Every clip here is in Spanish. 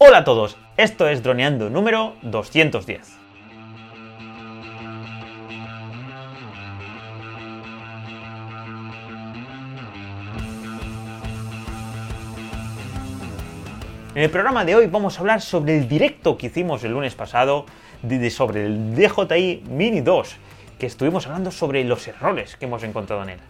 Hola a todos, esto es Droneando número 210. En el programa de hoy vamos a hablar sobre el directo que hicimos el lunes pasado sobre el DJI Mini 2, que estuvimos hablando sobre los errores que hemos encontrado en él.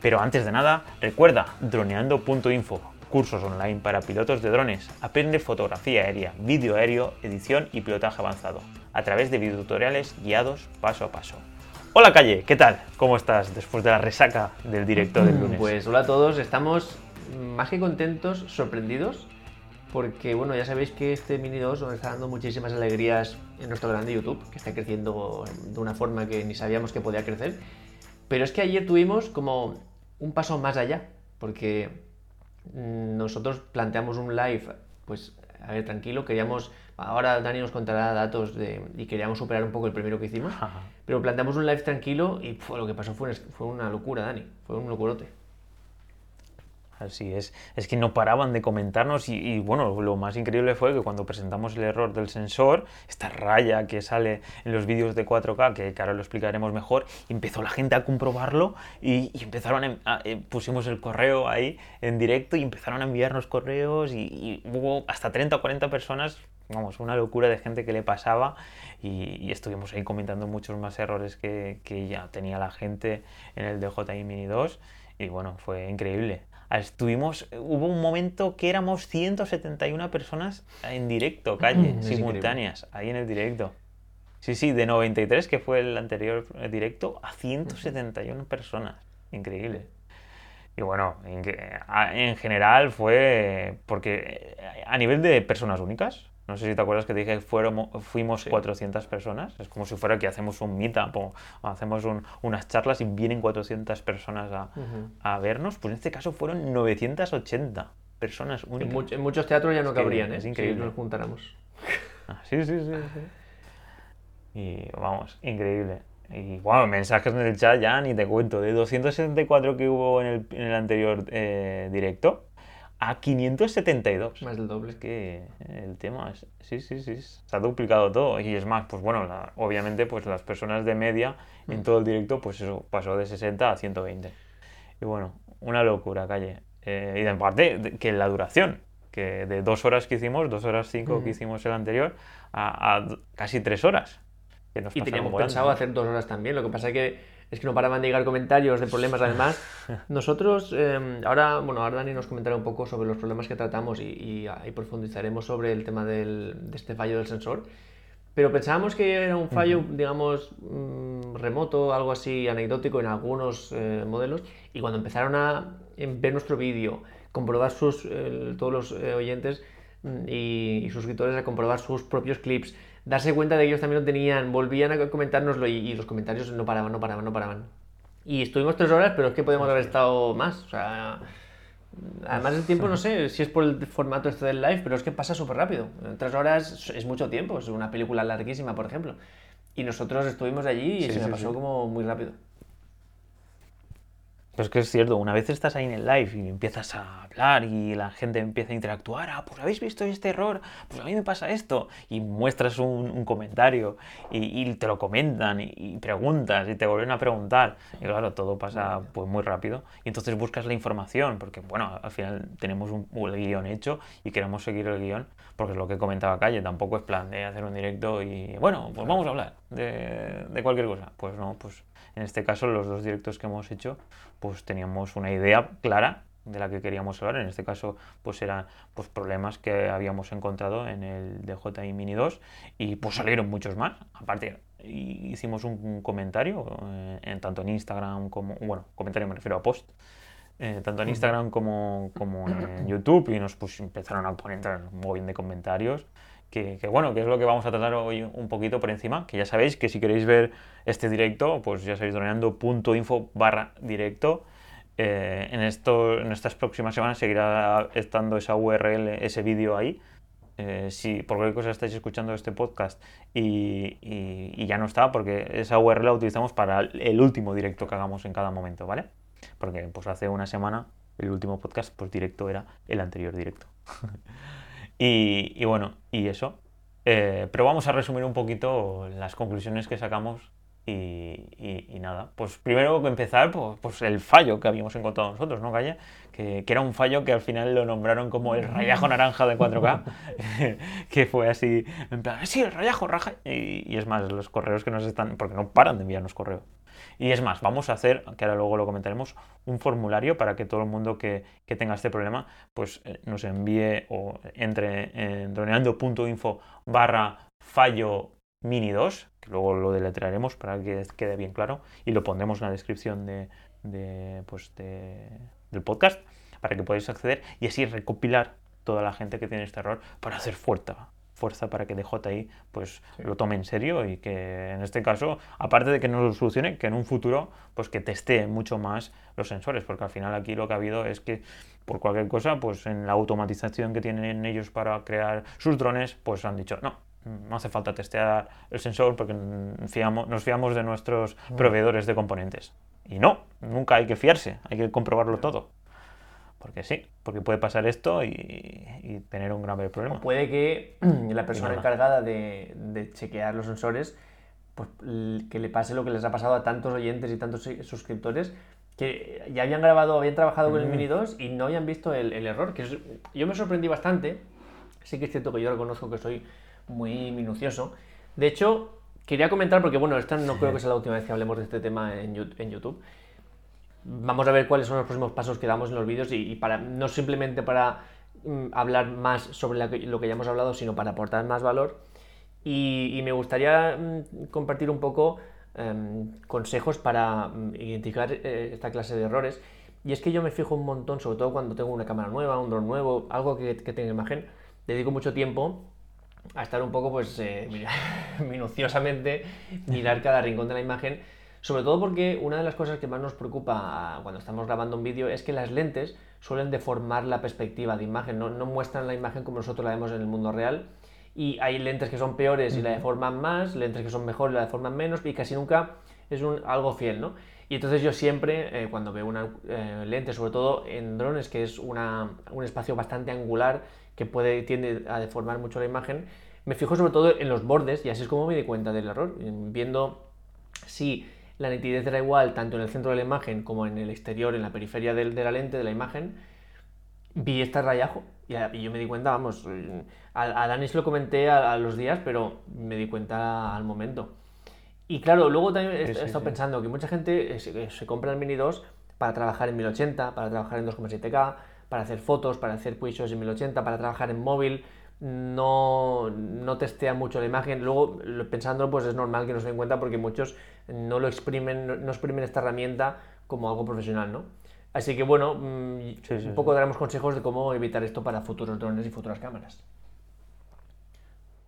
Pero antes de nada, recuerda droneando.info, cursos online para pilotos de drones. Aprende fotografía aérea, vídeo aéreo, edición y pilotaje avanzado, a través de videotutoriales guiados paso a paso. Hola Calle, ¿qué tal? ¿Cómo estás después de la resaca del directo del lunes? Pues hola a todos, estamos más que contentos, sorprendidos porque bueno, ya sabéis que este Mini 2 nos está dando muchísimas alegrías en nuestro canal de YouTube, que está creciendo de una forma que ni sabíamos que podía crecer. Pero es que ayer tuvimos como un paso más allá, porque mm, nosotros planteamos un live, pues a ver, tranquilo, queríamos, ahora Dani nos contará datos de, y queríamos superar un poco el primero que hicimos, pero planteamos un live tranquilo y lo que pasó fue, fue una locura, Dani, fue un locurote. Así es, es que no paraban de comentarnos y, bueno, lo más increíble fue que cuando presentamos el error del sensor, esta raya que sale en los vídeos de 4K, que, ahora lo explicaremos mejor, empezó la gente a comprobarlo y, empezaron a, eh, pusimos el correo ahí en directo y empezaron a enviarnos correos y, hubo hasta 30 o 40 personas, vamos, una locura de gente que le pasaba y, estuvimos ahí comentando muchos más errores que, que ya tenía la gente en el DJI Mini 2 y bueno, fue increíble. Estuvimos, hubo un momento que éramos 171 personas en directo, calle, mm, simultáneas, ahí en el directo. Sí, sí, de 93, que fue el anterior directo, a 171 personas. Increíble. Y bueno, en, general fue porque a nivel de personas únicas, no sé si te acuerdas que te dije que fuimos 400 personas. Es como si fuera que hacemos un meetup o hacemos unas charlas y vienen 400 personas a, vernos. Pues en este caso fueron 980 personas únicas. En, muchos teatros ya no cabrían, ¿eh? Es increíble. Si nos juntáramos. Ah, sí, sí, sí, Y vamos, increíble. Y bueno, mensajes en el chat ya ni te cuento. De 274 que hubo en el, en el anterior eh, directo, a 572. Más del doble. Es que el tema es, sí, sí, sí, se ha duplicado todo. Y es más, pues bueno, obviamente pues las personas de media en mm. todo el directo, pues eso pasó de 60 a 120. Y bueno, una locura, calle. Eh, y en parte que la duración, que de dos horas que hicimos, dos horas cinco que hicimos el anterior, a, casi tres horas. y teníamos pensado hacer dos horas también, lo que pasa es que es que no paraban de llegar comentarios de problemas además. Nosotros, em, ahora, bueno, ahora Dani nos comentará un poco sobre los problemas que tratamos y, ahí profundizaremos sobre el tema del, de este fallo del sensor. Pero pensábamos que era un fallo, digamos, mm, remoto, algo así anecdótico en algunos eh, modelos. Y cuando empezaron a em, ver nuestro vídeo, comprobar sus, todos los eh, oyentes mm, y, y suscriptores a comprobar sus propios clips, darse cuenta de que ellos también lo tenían, volvían a comentárnoslo y, los comentarios no paraban, no paraban, no paraban. Y estuvimos tres horas, pero es que podemos haber estado más. O sea, además el tiempo, no sé si es por el formato este del live, pero es que pasa súper rápido. Tres horas es mucho tiempo, es una película larguísima, por ejemplo. Y nosotros estuvimos allí y se me pasó como muy rápido. Pero es que es cierto, una vez estás ahí en el live y empiezas a hablar y la gente empieza a interactuar, ah, pues habéis visto este error, pues a mí me pasa esto, y muestras un, comentario y, te lo comentan y, preguntas y te vuelven a preguntar, y claro, todo pasa pues muy rápido, y entonces buscas la información, porque bueno, al final tenemos un, guion hecho y queremos seguir el guion, porque es lo que comentaba Calle, tampoco es plan de hacer un directo y bueno, pues vamos a hablar de, de cualquier cosa, pues no, pues en este caso, los dos directos que hemos hecho, pues teníamos una idea clara de la que queríamos hablar. En este caso, pues eran pues, problemas que habíamos encontrado en el DJI Mini 2 y pues salieron muchos más. Aparte, hicimos un, comentario, eh, en, tanto en Instagram como, bueno, comentario me refiero a post, eh, tanto en Instagram como, como en YouTube y nos pues, empezaron a poner un montón de comentarios que, bueno, que es lo que vamos a tratar hoy un poquito por encima, que ya sabéis que si queréis ver este directo, pues ya sabéis, info barra directo. Eh, en, esto, en estas próximas semanas seguirá estando esa URL, ese vídeo ahí. Eh, si por cualquier cosa estáis escuchando este podcast y, y, ya no está, porque esa URL la utilizamos para el último directo que hagamos en cada momento, ¿vale? Porque pues hace una semana el último podcast pues directo era el anterior directo. Y, bueno, y eso. Eh, pero vamos a resumir un poquito las conclusiones que sacamos y, nada, pues primero empezar, pues, pues, el fallo que habíamos encontrado nosotros, ¿no, Calle? Que, que, era un fallo que al final lo nombraron como el rayajo naranja de 4K, que fue así, en plan, sí, el rayajo raja. Y, y, es más, los correos que nos están, porque no paran de enviarnos correos. Y es más, vamos a hacer, que ahora luego lo comentaremos, un formulario para que todo el mundo que, que tenga este problema, pues eh, nos envíe o entre en droneando.info barra fallo mini 2, que luego lo deletrearemos para que quede bien claro y lo pondremos en la descripción de, pues del podcast para que podáis acceder y así recopilar toda la gente que tiene este error para hacer fuerza, fuerza para que DJI pues lo tome en serio y que en este caso, aparte de que no lo solucione, que en un futuro pues que teste mucho más los sensores, porque al final aquí lo que ha habido es que por cualquier cosa, pues en la automatización que tienen ellos para crear sus drones, pues han dicho, no, no hace falta testear el sensor porque nos fiamos de nuestros mm. proveedores de componentes. Y no, nunca hay que fiarse, hay que comprobarlo todo. Porque sí, porque puede pasar esto y, tener un grave problema. puede que la persona encargada de, chequear los sensores, pues que le pase lo que les ha pasado a tantos oyentes y tantos suscriptores que ya habían grabado, habían trabajado con el mm. Mini 2 y no habían visto el, error. Que yo me sorprendí bastante. Sí que es cierto que yo reconozco que soy muy minucioso. De hecho, quería comentar, porque bueno, esta no creo que sea la última vez que hablemos de este tema en, YouTube. Vamos a ver cuáles son los próximos pasos que damos en los vídeos y, para no simplemente para mm, hablar más sobre lo que ya hemos hablado, sino para aportar más valor. Y, me gustaría mm, compartir un poco em, consejos para mm, identificar eh, esta clase de errores. Y es que yo me fijo un montón, sobre todo cuando tengo una cámara nueva, un dron nuevo, algo que, que tenga imagen, dedico mucho tiempo a estar un poco, pues, eh, minuciosamente, mirar cada rincón de la imagen, sobre todo porque una de las cosas que más nos preocupa cuando estamos grabando un vídeo es que las lentes suelen deformar la perspectiva de imagen, no, muestran la imagen como nosotros la vemos en el mundo real, y hay lentes que son peores y la deforman más, lentes que son mejores y la deforman menos, y casi nunca es un, algo fiel, ¿no? Y entonces yo siempre, eh, cuando veo una eh, lente, sobre todo en drones, que es una, un espacio bastante angular que puede, tiende a deformar mucho la imagen, me fijo sobre todo en los bordes y así es como me di cuenta del error, viendo si la nitidez era igual tanto en el centro de la imagen como en el exterior, en la periferia de, la lente de la imagen, vi este rayajo y, yo me di cuenta, vamos, a, a Dani se lo comenté a, los días, pero me di cuenta al momento. Y claro, luego también he, estado pensando que mucha gente se, se, compra el Mini 2 para trabajar en 1080, para trabajar en 2,7K, para hacer fotos, para hacer quick en 1080, para trabajar en móvil, no, no testea mucho la imagen. Luego, pensándolo, pues es normal que no se den cuenta porque muchos no lo exprimen, no, exprimen esta herramienta como algo profesional, ¿no? Así que bueno, mm, un poco daremos consejos de cómo evitar esto para futuros drones y futuras cámaras.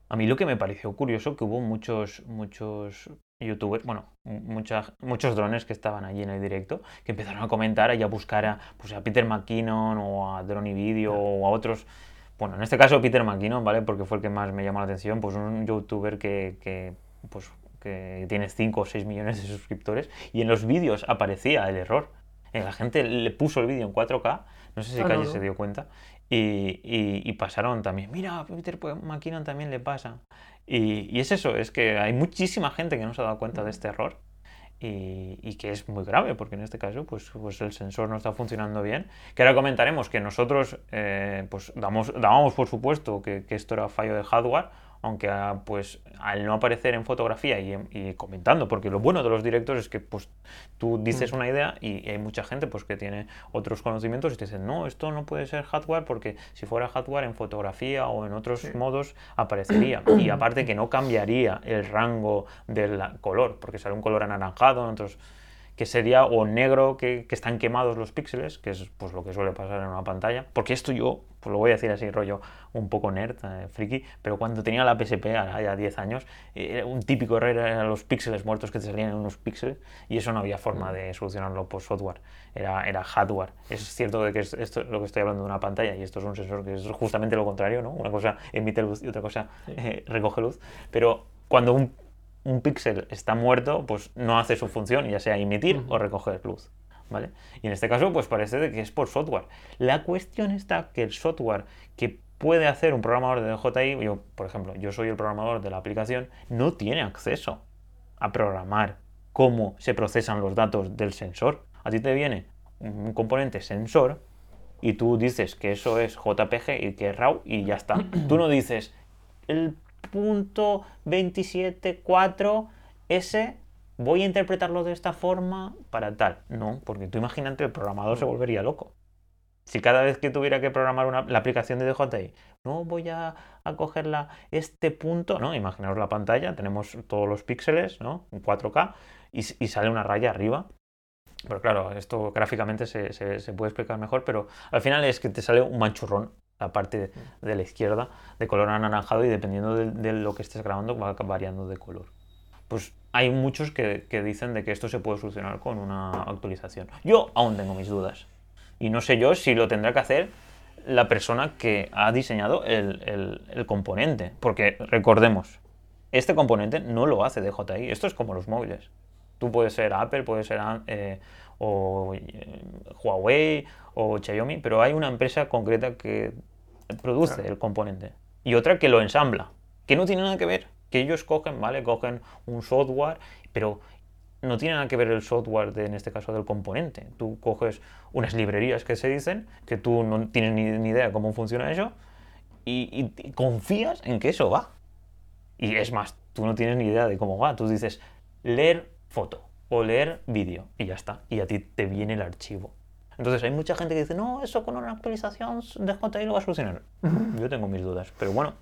A mí lo que me pareció curioso que hubo muchos, muchos youtubers, bueno, muchos drones que estaban allí en el directo, que empezaron a comentar y a buscar a, pues a Peter McKinnon o a Drone Video o a otros. Bueno, en este caso Peter McKinnon, ¿vale? Porque fue el que más me llamó la atención, pues un youtuber que, que pues, que tiene 5 o 6 millones de suscriptores y en los vídeos aparecía el error. Eh, la gente le puso el vídeo en 4K, no sé si Calle se dio cuenta, y, y, pasaron también, mira, Peter McKinnon también le pasa. Y, es eso, es que hay muchísima gente que no se ha dado cuenta de este error y, que es muy grave, porque en este caso pues, pues el sensor no está funcionando bien. Que ahora comentaremos que nosotros eh, pues damos, dábamos por supuesto que, que esto era fallo de hardware, aunque ah, pues al no aparecer en fotografía y, comentando, porque lo bueno de los directos es que pues tú dices mm. una idea y hay mucha gente pues que tiene otros conocimientos y te dicen, no, esto no puede ser hardware porque si fuera hardware en fotografía o en otros modos aparecería. y aparte que no cambiaría el rango del color, porque sale un color anaranjado, en otros que sería o negro que, que, están quemados los píxeles, que es pues lo que suele pasar en una pantalla, porque esto yo, pues lo voy a decir así rollo un poco nerd, eh, friki, pero cuando tenía la PSP, ya 10 años, era un típico error eran los píxeles muertos que te salían en unos píxeles y eso no había forma de solucionarlo por software, era, era hardware. Es cierto de que esto lo que estoy hablando de una pantalla y esto es un sensor que es justamente lo contrario, ¿no? Una cosa emite luz y otra cosa eh, recoge luz, pero cuando un un píxel está muerto, pues no hace su función, ya sea emitir o recoger luz. ¿Vale? Y en este caso, pues parece que es por software. La cuestión está que el software que puede hacer un programador de DJI, yo, por ejemplo, yo soy el programador de la aplicación, no tiene acceso a programar cómo se procesan los datos del sensor. A ti te viene un componente sensor y tú dices que eso es JPG y que es RAW y ya está. Tú no dices el punto 27.4S voy a interpretarlo de esta forma para tal. No, porque tú imagínate el programador se volvería loco. Si cada vez que tuviera que programar una, la aplicación de DJI, no voy a, a cogerla este punto, ¿no? Imaginaos la pantalla, tenemos todos los píxeles, ¿no? En 4K y, sale una raya arriba pero claro, esto gráficamente se, se, puede explicar mejor, pero al final es que te sale un manchurrón la parte de la izquierda de color anaranjado y dependiendo de, lo que estés grabando va variando de color. Pues hay muchos que, que, dicen de que esto se puede solucionar con una actualización. Yo aún tengo mis dudas. Y no sé yo si lo tendrá que hacer la persona que ha diseñado el, el, el componente. Porque recordemos, este componente no lo hace DJI. Esto es como los móviles. Tú puedes ser Apple, puedes ser eh, o eh, Huawei o Xiaomi, pero hay una empresa concreta que produce el componente y otra que lo ensambla, que no tiene nada que ver, que ellos cogen, ¿vale? Cogen un software, pero no tiene nada que ver el software de, en este caso del componente. Tú coges unas librerías que se dicen, que tú no tienes ni, ni idea cómo funciona eso, y, y, confías en que eso va. Y es más, tú no tienes ni idea de cómo va. Tú dices, leer foto o leer vídeo y ya está. Y a ti te viene el archivo. Entonces hay mucha gente que dice, no, eso con una actualización de JTI lo va a solucionar. Yo tengo mis dudas, pero bueno,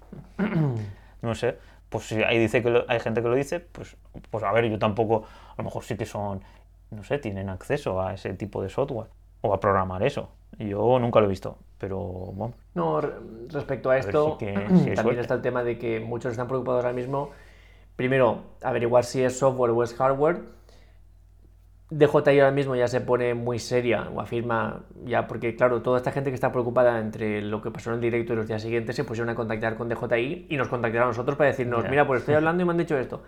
no sé. Pues si ahí dice que hay gente que lo dice, pues, pues a ver, yo tampoco, a lo mejor sí que son, no sé, tienen acceso a ese tipo de software o a programar eso. Yo nunca lo he visto, pero bueno. No, respecto a esto, también está el tema de que muchos están preocupados ahora mismo primero, averiguar si es software o es hardware. DJI ahora mismo ya se pone muy seria o afirma ya, porque claro, toda esta gente que está preocupada entre lo que pasó en el directo y los días siguientes se pusieron a contactar con DJI y nos contactaron a nosotros para decirnos, mira, pues estoy hablando y me han dicho esto.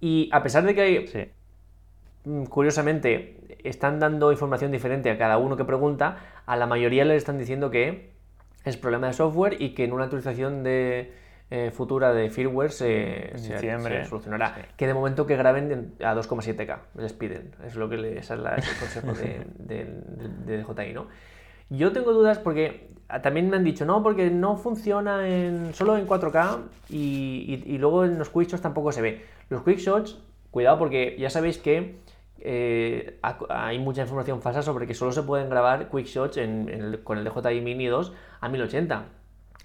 Y a pesar de que hay, mm, curiosamente, están dando información diferente a cada uno que pregunta, a la mayoría les están diciendo que es problema de software y que en una actualización de eh, futura de firmware se, solucionará. Que de momento que graben a 2,7K, les piden. Es lo que les, es el consejo de, de, DJI, ¿no? Yo tengo dudas porque también me han dicho, no, porque no funciona en, solo en 4K y, y, luego en los quickshots tampoco se ve. Los quickshots, cuidado porque ya sabéis que eh, hay mucha información falsa sobre que solo se pueden grabar quickshots en, con el DJI Mini 2 a 1080.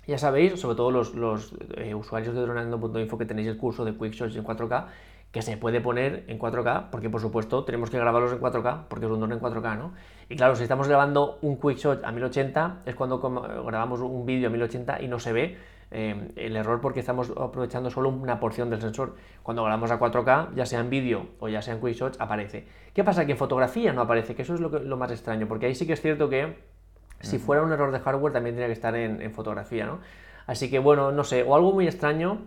Ya sabéis, sobre todo los, eh, usuarios de droneando.info que tenéis el curso de Quickshots en 4K, que se puede poner en 4K, porque por supuesto tenemos que grabarlos en 4K, porque es un drone en 4K, ¿no? Y claro, si estamos grabando un Quickshot a 1080, es cuando grabamos un vídeo a 1080 y no se ve eh, el error porque estamos aprovechando solo una porción del sensor. Cuando grabamos a 4K, ya sea en vídeo o ya sea en Quickshots, aparece. ¿Qué pasa? Que en fotografía no aparece, que eso es lo más extraño, porque ahí sí que es cierto que si fuera un error de hardware también tendría que estar en, fotografía, ¿no? Así que bueno, no sé, o algo muy extraño,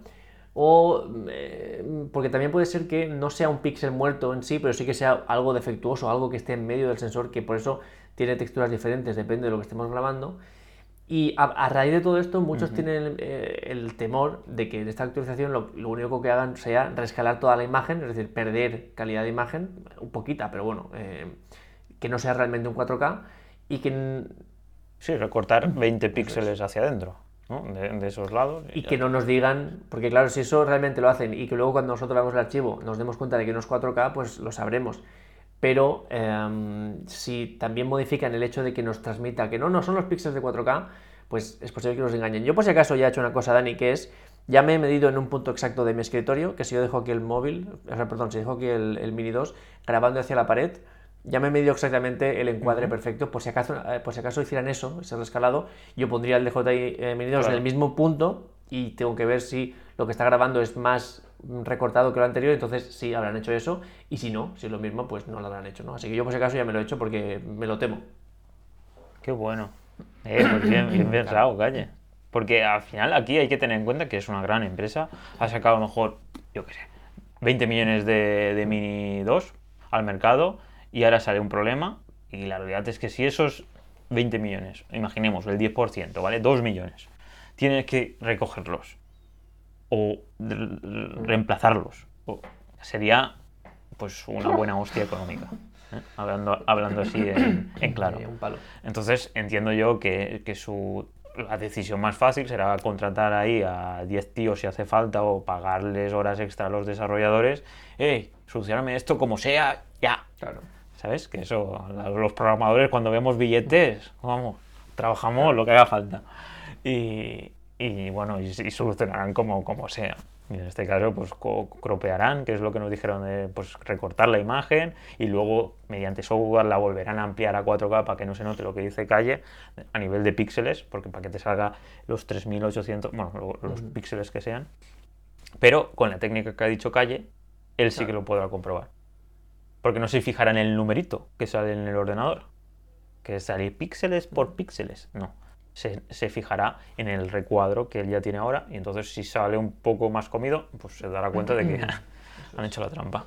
o eh, porque también puede ser que no sea un píxel muerto en sí, pero sí que sea algo defectuoso, algo que esté en medio del sensor, que por eso tiene texturas diferentes, depende de lo que estemos grabando. Y a, raíz de todo esto, muchos tienen eh, el, temor de que de esta actualización lo, único que hagan sea rescalar toda la imagen, es decir, perder calidad de imagen, un poquita, pero bueno, eh, que no sea realmente un 4K y que Sí, recortar 20 píxeles hacia adentro. ¿no? De, esos lados. Y, que no nos digan, porque claro, si eso realmente lo hacen y que luego cuando nosotros veamos el archivo nos demos cuenta de que no es 4K, pues lo sabremos. Pero em, si también modifican el hecho de que nos transmita que no, no son los píxeles de 4K, pues es posible que nos engañen. Yo por si acaso ya he hecho una cosa, Dani, que es, ya me he medido en un punto exacto de mi escritorio, que si yo dejo aquí el móvil, perdón, si dejo aquí el, el Mini 2 grabando hacia la pared, ya me he medido exactamente el encuadre perfecto. Por si, acaso, eh, por si acaso hicieran eso, ese rescalado, yo pondría el DJI eh, Mini 2 en el mismo punto y tengo que ver si lo que está grabando es más recortado que lo anterior, entonces sí habrán hecho eso, y si no, si es lo mismo, pues no lo habrán hecho, ¿no? Así que yo por si acaso ya me lo he hecho porque me lo temo. Qué bueno. Eh, pues bien, bien pensado, calle. Porque al final aquí hay que tener en cuenta que es una gran empresa. Ha sacado a lo mejor, yo qué sé, 20 millones de, de Mini 2 al mercado y ahora sale un problema y la realidad es que si esos 20 millones, imaginemos el 10%, ¿vale? 2 millones, tienes que recogerlos o reemplazarlos. sería pues una buena hostia económica. ¿eh? Hablando, hablando así en, claro. Entonces entiendo yo que, que su, la decisión más fácil será contratar ahí a 10 tíos si hace falta o pagarles horas extra a los desarrolladores. ¡Ey! Solucioname esto como sea, ya. Claro. ¿Sabes? Que eso, los programadores cuando vemos billetes, vamos, trabajamos lo que haga falta. Y, y bueno, y, solucionarán como, como sea. Y en este caso, pues cropearán, que es lo que nos dijeron de pues, recortar la imagen y luego mediante software la volverán a ampliar a 4K para que no se note lo que dice calle a nivel de píxeles, porque para que te salga los 3800, bueno, los píxeles que sean. Pero con la técnica que ha dicho calle, él sí que lo podrá comprobar. Porque no se fijará en el numerito que sale en el ordenador, que sale píxeles por píxeles, no. Se, fijará en el recuadro que él ya tiene ahora. Y entonces si sale un poco más comido, pues se dará cuenta de que han hecho la trampa.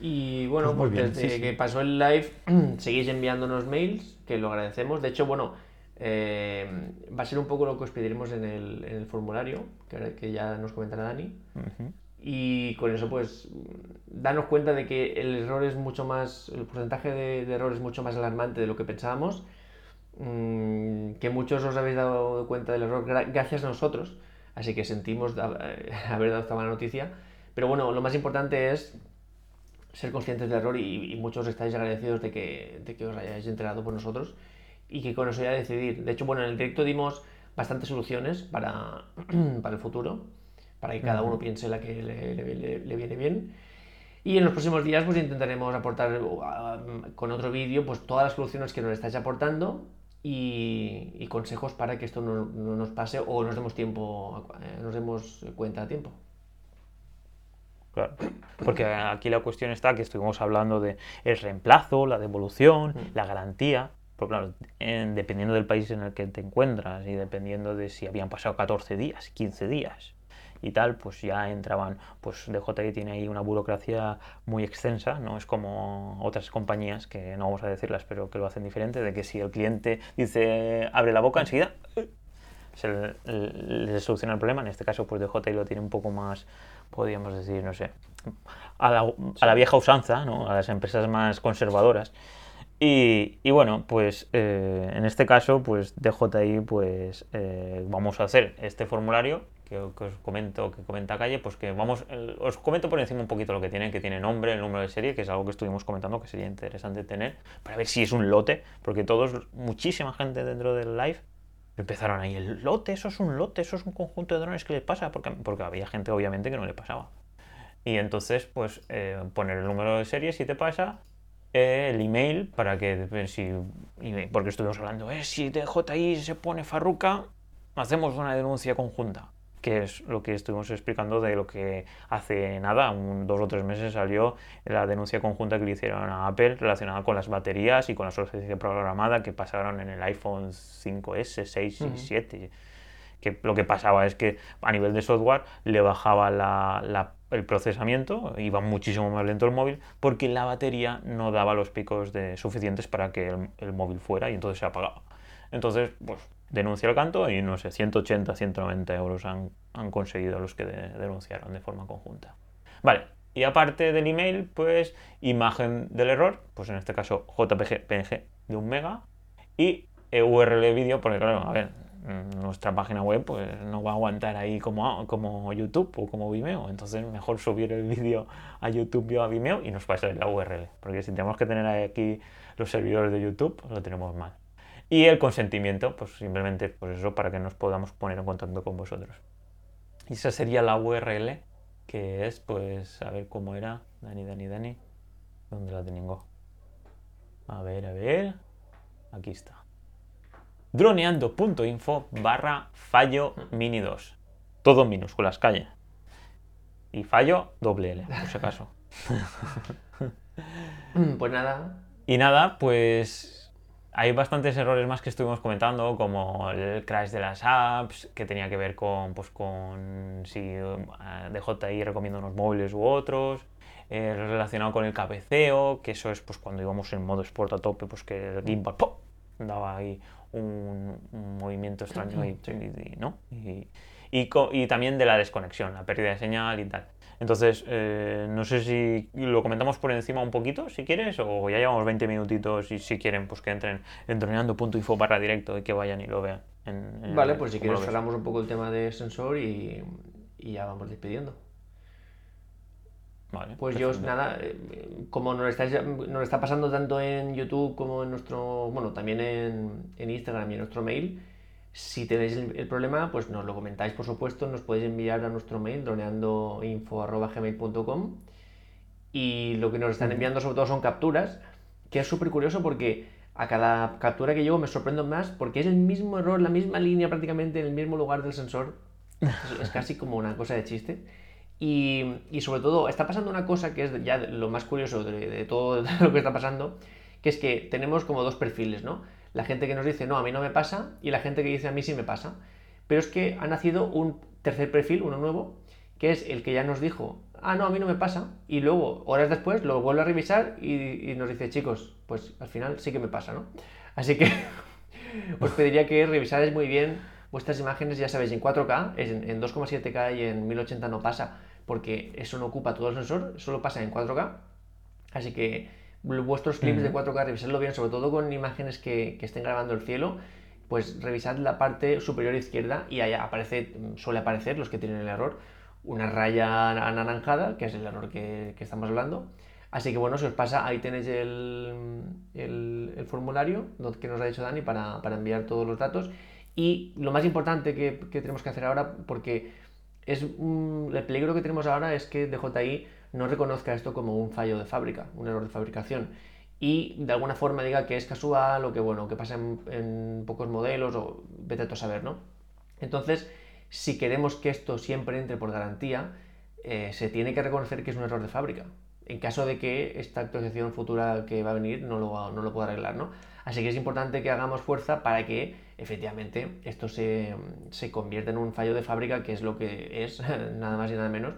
Y bueno, pues, pues desde que pasó el live seguís enviándonos mails, que lo agradecemos. De hecho, bueno, eh, va a ser un poco lo que os pediremos en el, formulario, que, ya nos comentará Dani. Y con eso, pues, danos cuenta de que el error es mucho más, el porcentaje de, de error es mucho más alarmante de lo que pensábamos Mm, que muchos os habéis dado cuenta del error gracias a nosotros, así que sentimos haber dado esta mala noticia. Pero bueno, lo más importante es ser conscientes del error y, muchos estáis agradecidos de que, de que, os hayáis enterado por nosotros y que con eso ya decidir. De hecho, bueno, en el directo dimos bastantes soluciones para, para el futuro, para que cada uno piense la que le, le, viene bien. Y en los próximos días pues intentaremos aportar uh, con otro vídeo pues todas las soluciones que nos estáis aportando y, consejos para que esto no, nos pase o nos demos tiempo, eh, nos demos cuenta a tiempo. Claro. Porque aquí la cuestión está que estuvimos hablando de el reemplazo, la devolución, mm. la garantía. Pero claro, dependiendo del país en el que te encuentras y dependiendo de si habían pasado 14 días, 15 días, y tal, pues ya entraban, pues DJI tiene ahí una burocracia muy extensa, no es como otras compañías, que no vamos a decirlas, pero que lo hacen diferente, de que si el cliente dice abre la boca enseguida, se soluciona el problema, en este caso pues DJI lo tiene un poco más, podríamos decir, no sé, a la, a la vieja usanza, ¿no? a las empresas más conservadoras. Y, y, bueno, pues eh, en este caso, pues DJI, pues eh, vamos a hacer este formulario que, os comento, que comenta Calle, pues que vamos, os comento por encima un poquito lo que tiene, que tiene nombre, el número de serie, que es algo que estuvimos comentando que sería interesante tener, para ver si es un lote, porque todos, muchísima gente dentro del live empezaron ahí, el lote, eso es un lote, eso es un conjunto de drones, ¿qué le pasa? Porque, porque había gente obviamente que no le pasaba. Y entonces, pues, eh, poner el número de serie si te pasa, el email para que si porque estuvimos hablando eh, si DJI se pone farruca hacemos una denuncia conjunta que es lo que estuvimos explicando de lo que hace nada, un, dos o tres meses salió la denuncia conjunta que le hicieron a Apple relacionada con las baterías y con la obsolescencia programada que pasaron en el iPhone 5S, 6 y 7. Que lo que pasaba es que a nivel de software le bajaba el procesamiento, iba muchísimo más lento el móvil, porque la batería no daba los picos de, suficientes para que el, el móvil fuera y entonces se apagaba. Entonces, pues denuncia el canto y no sé, 180, 190 euros han, han conseguido los que denunciaron de forma conjunta. Vale, y aparte del email, pues imagen del error, pues en este caso JPG, PNG de un mega y URL vídeo, porque claro, a ver, nuestra página web pues no va a aguantar ahí como, como YouTube o como Vimeo, entonces mejor subir el vídeo a YouTube o a Vimeo y nos pasa la URL, porque si tenemos que tener aquí los servidores de YouTube, lo tenemos mal. Y el consentimiento, pues simplemente pues eso para que nos podamos poner en contacto con vosotros. Y esa sería la URL, que es, pues, a ver cómo era. Dani, Dani, Dani. ¿Dónde la tengo? A ver, a ver. Aquí está. Droneando.info barra fallo mini 2. Todo en minúsculas, calle. Y fallo doble L, por si acaso. pues nada. Y nada, pues hay bastantes errores más que estuvimos comentando, como el crash de las apps, que tenía que ver con, pues, con si uh, DJI recomienda unos móviles u otros, eh, relacionado con el cabeceo, que eso es pues cuando íbamos en modo sport a tope, pues que el gimbal daba ahí un, movimiento extraño y, ¿no? Y, y, también de la desconexión, la pérdida de señal y tal. Entonces, eh, no sé si lo comentamos por encima un poquito, si quieres, o ya llevamos 20 minutitos y si quieren, pues que entren en troneando.info barra directo y que vayan y lo vean. vale, pues si quieres hablamos un poco el tema de sensor y, y ya vamos despidiendo. Vale, pues yo, nada, eh, como nos, está pasando tanto en YouTube como en nuestro, bueno, también en, en Instagram y en nuestro mail, si tenéis el, problema, pues nos lo comentáis, por supuesto, nos podéis enviar a nuestro mail, droneandoinfo.gmail.com y lo que nos están enviando sobre todo son capturas, que es súper curioso porque a cada captura que llevo me sorprendo más porque es el mismo error, la misma línea prácticamente en el mismo lugar del sensor. Es, casi como una cosa de chiste. Y, sobre todo está pasando una cosa que es ya lo más curioso de, de todo lo que está pasando, que es que tenemos como dos perfiles, ¿no? La gente que nos dice, no, a mí no me pasa, y la gente que dice, a mí sí me pasa. Pero es que ha nacido un tercer perfil, uno nuevo, que es el que ya nos dijo, ah, no, a mí no me pasa, y luego, horas después, lo vuelve a revisar y, nos dice, chicos, pues al final sí que me pasa, ¿no? Así que os pediría que revisáis muy bien vuestras imágenes, ya sabéis, en 4K, en, en 2,7K y en 1080 no pasa, porque eso no ocupa todo el sensor, solo pasa en 4K. Así que vuestros clips de 4K, revisadlo bien, sobre todo con imágenes que, estén grabando el cielo, pues revisad la parte superior izquierda y ahí aparece, suele aparecer, los que tienen el error, una raya anaranjada, que es el error que, estamos hablando. Así que bueno, si os pasa, ahí tenéis el, el, formulario que nos ha dicho Dani para, enviar todos los datos. Y lo más importante que, tenemos que hacer ahora, porque es el peligro que tenemos ahora es que DJI no reconozca esto como un fallo de fábrica, un error de fabricación y de alguna forma diga que es casual o que bueno, que pasa en, pocos modelos o vete a saber, ¿no? Entonces, si queremos que esto siempre entre por garantía, eh, se tiene que reconocer que es un error de fábrica. En caso de que esta actualización futura que va a venir no lo, no lo pueda arreglar, ¿no? Así que es importante que hagamos fuerza para que efectivamente esto se, se convierta en un fallo de fábrica, que es lo que es, nada más y nada menos,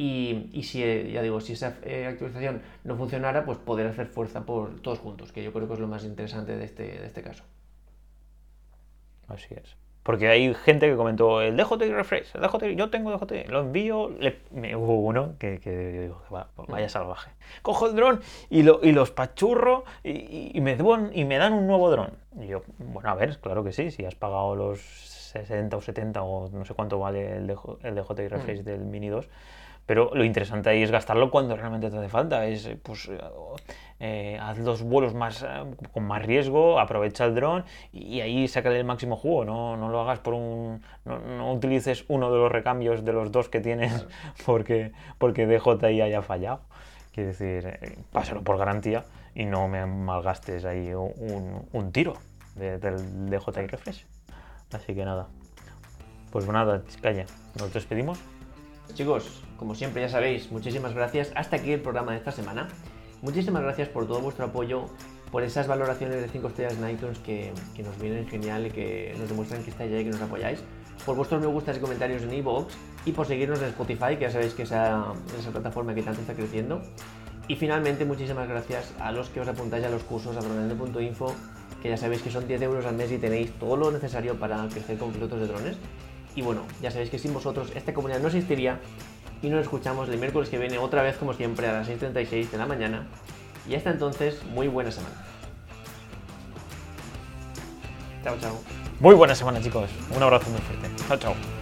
y, si, eh, ya digo, si esa eh, actualización no funcionara, pues poder hacer fuerza por todos juntos, que yo creo que es lo más interesante de este, de este caso. Así es. Porque hay gente que comentó el DJI Refresh, el DJI, yo tengo DJI, lo envío, me, hubo uno que, que digo, vaya salvaje. Cojo el dron y, lo, y los pachurro y, y, me, y me dan un nuevo dron. Y yo, bueno, a ver, claro que sí, si has pagado los 60 o 70 o no sé cuánto vale el, el DJI Refresh mm. del Mini 2, pero lo interesante ahí es gastarlo cuando realmente te hace falta. Es, pues, eh, haz los vuelos más, eh, con más riesgo, aprovecha el dron y, ahí sácale el máximo jugo. No, no lo hagas por un. No, utilices uno de los recambios de los dos que tienes porque, porque DJI haya fallado. Quiero decir, eh, pásalo por garantía y no me malgastes ahí un, un tiro de, del DJI Refresh. Así que nada. Pues nada, calla, nos despedimos. Chicos, como siempre ya sabéis, muchísimas gracias. Hasta aquí el programa de esta semana. Muchísimas gracias por todo vuestro apoyo, por esas valoraciones de 5 estrellas en iTunes que, nos vienen genial y que nos demuestran que estáis ahí y que nos apoyáis. Por vuestros me gustas y comentarios en iVoox y por seguirnos en Spotify, que ya sabéis que esa, esa plataforma que tanto está creciendo. Y finalmente, muchísimas gracias a los que os apuntáis a los cursos a dronende.info, que ya sabéis que son 10 euros al mes y tenéis todo lo necesario para crecer con pilotos de drones. Y bueno, ya sabéis que sin vosotros esta comunidad no existiría y nos escuchamos el miércoles que viene otra vez como siempre a las 6.36 de la mañana. Y hasta entonces, muy buena semana. Chao, chao. Muy buena semana chicos. Un abrazo muy fuerte. Chao, chao.